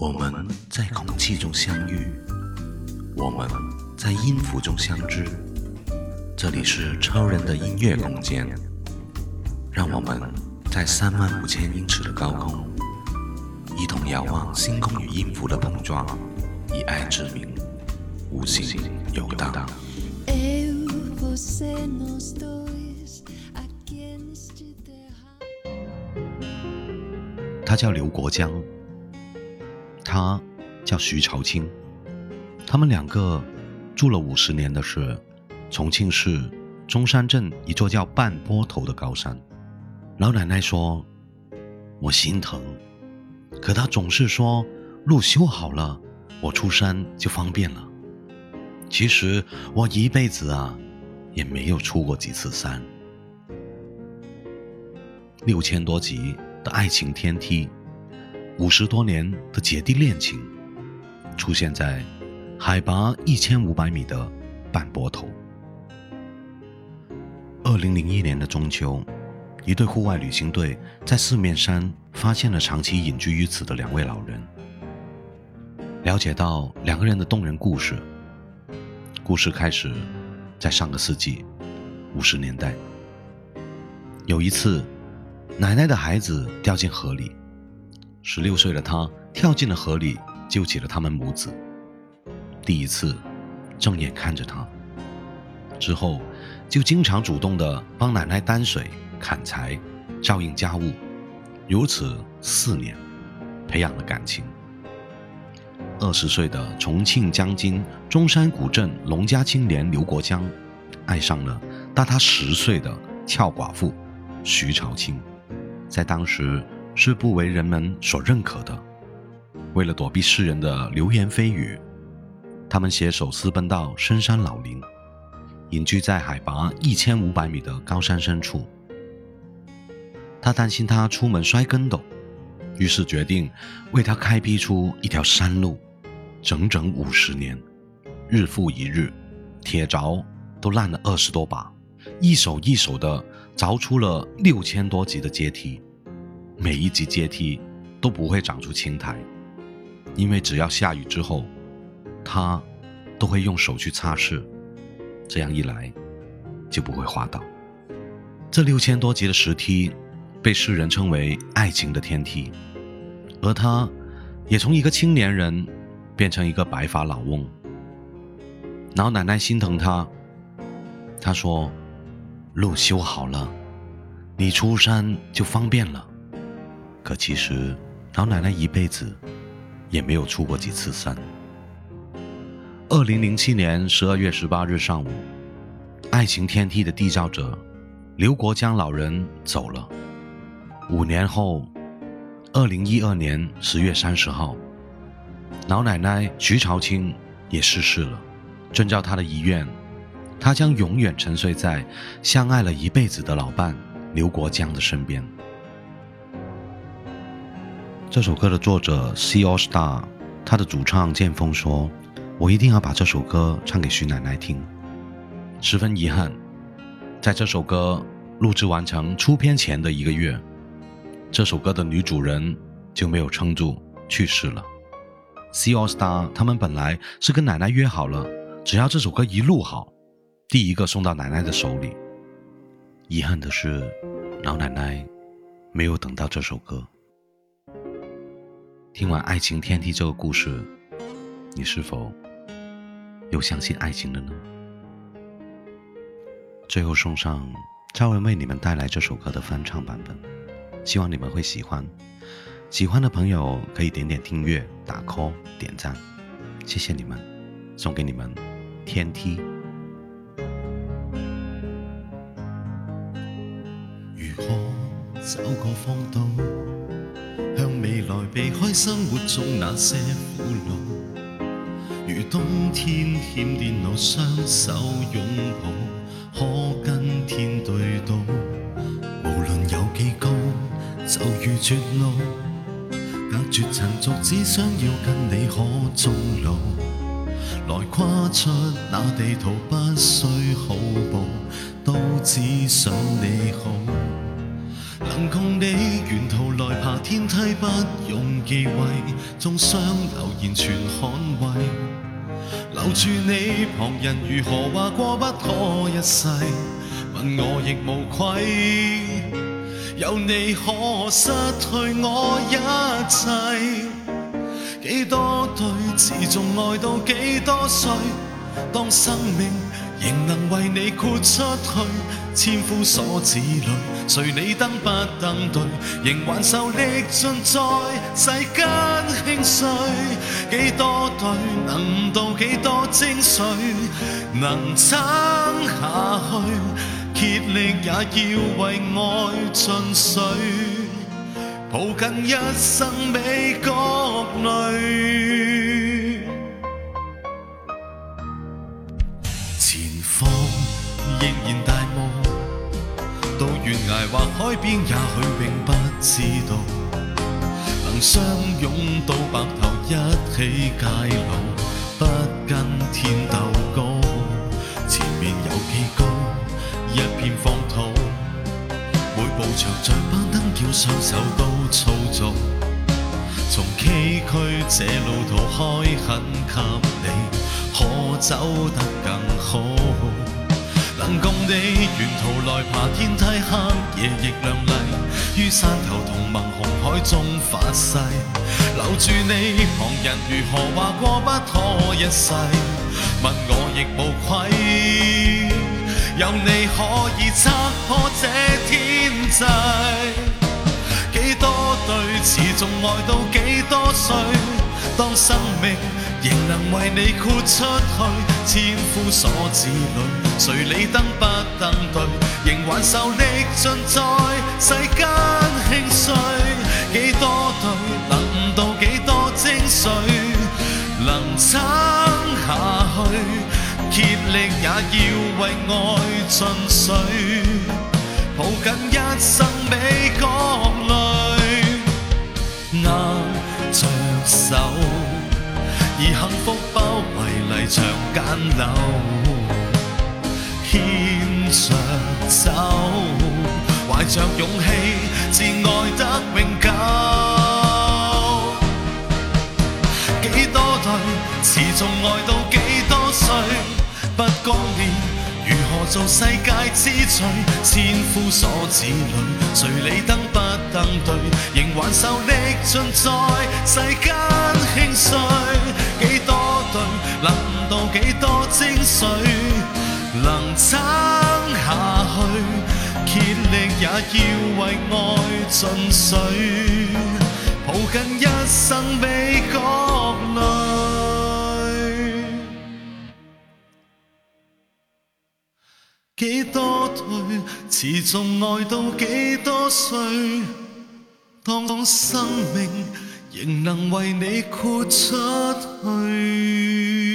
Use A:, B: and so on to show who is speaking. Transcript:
A: 我们在空气中相遇，我们在音符中相知。这里是超人的音乐空间，让我们在三万五千英尺的高空，一同遥望星空与音符的碰撞，以爱之名，无尽游荡。他叫刘国江。他叫徐朝清，他们两个住了五十年的是重庆市中山镇一座叫半坡头的高山。老奶奶说：“我心疼，可她总是说路修好了，我出山就方便了。其实我一辈子啊，也没有出过几次山。”六千多集的《爱情天梯》。五十多年的姐弟恋情，出现在海拔一千五百米的半坡头。二零零一年的中秋，一对户外旅行队在四面山发现了长期隐居于此的两位老人。了解到两个人的动人故事，故事开始在上个世纪五十年代。有一次，奶奶的孩子掉进河里。十六岁的他跳进了河里，救起了他们母子。第一次正眼看着他，之后就经常主动的帮奶奶担水、砍柴、照应家务，如此四年，培养了感情。二十岁的重庆江津中山古镇农家青年刘国江，爱上了大他十岁的俏寡妇徐朝清，在当时。是不为人们所认可的。为了躲避世人的流言蜚语，他们携手私奔到深山老林，隐居在海拔一千五百米的高山深处。他担心他出门摔跟斗，于是决定为他开辟出一条山路。整整五十年，日复一日，铁凿都烂了二十多把，一手一手的凿出了六千多级的阶梯。每一级阶梯都不会长出青苔，因为只要下雨之后，他都会用手去擦拭，这样一来就不会滑倒。这六千多级的石梯被世人称为“爱情的天梯”，而他，也从一个青年人变成一个白发老翁。老奶奶心疼他，他说：“路修好了，你出山就方便了。”可其实，老奶奶一辈子也没有出过几次山。二零零七年十二月十八日上午，爱情天梯的缔造者刘国江老人走了。五年后，二零一二年十月三十号，老奶奶徐朝清也逝世了。遵照她的遗愿，她将永远沉睡在相爱了一辈子的老伴刘国江的身边。这首歌的作者 C a s t a r 他的主唱剑锋说：“我一定要把这首歌唱给徐奶奶听。”十分遗憾，在这首歌录制完成、出片前的一个月，这首歌的女主人就没有撑住去世了。C a s t a r 他们本来是跟奶奶约好了，只要这首歌一录好，第一个送到奶奶的手里。遗憾的是，老奶奶没有等到这首歌。听完《爱情天梯》这个故事，你是否又相信爱情了呢？最后送上超人为你们带来这首歌的翻唱版本，希望你们会喜欢。喜欢的朋友可以点点订阅、打 call、点赞，谢谢你们！送给你们《天梯》。
B: 如何过个方？避开生活中那些苦恼，如冬天欠电脑，双手拥抱，可跟天对赌，无论有几高，就如绝路，隔绝尘俗，只想要跟你可终老，来跨出那地图，不需好报，都只想你好。
A: 能共你沿途来爬天梯，不用忌讳，众伤流言全捍卫。留住你，旁人如何话过不可一世，问我亦无愧。有你可失去我一切，几多对自重爱到几多岁，当生命。仍能为你豁出去，千夫所指里，随你登不登对，仍挽手历尽在世间兴衰，几多对能到几多精髓能撑下去，竭力也要为爱尽碎，抱紧一生未觉累。到悬崖或海边，也许并不知道，能相拥到白头，一起偕老。不跟天斗高，前面有几高？一片荒土，每步长像攀登，要双手都操糙。从崎岖这路途开，垦给你可走得更好。能共你沿途来爬天梯，黑夜亦亮丽。于山头同盟红海中发誓，留住你。旁人如何话过不可一世，问我亦无愧。有你可以拆破这天际，几多对迟重爱到几多岁。当生命仍能为你豁出去，千夫所指里，谁理登不登对？仍挽手力尽在世间兴衰，几多对能悟到几多精髓？能撑下去，竭力也要为爱尽水，抱紧一生美角泪，握着手。以幸福包围泥墙简陋，牵着手，怀着勇气，至爱得永久。几多对，始终爱到几多岁？不讲理，如何做世界之最？千夫所指里，谁理登不登对？仍挽手历尽在世间兴衰。几多精髓，能撑下去？竭力也要为爱尽瘁，抱紧一生未觉累。几多对，始终爱到几多岁？当生命仍能为你豁出去。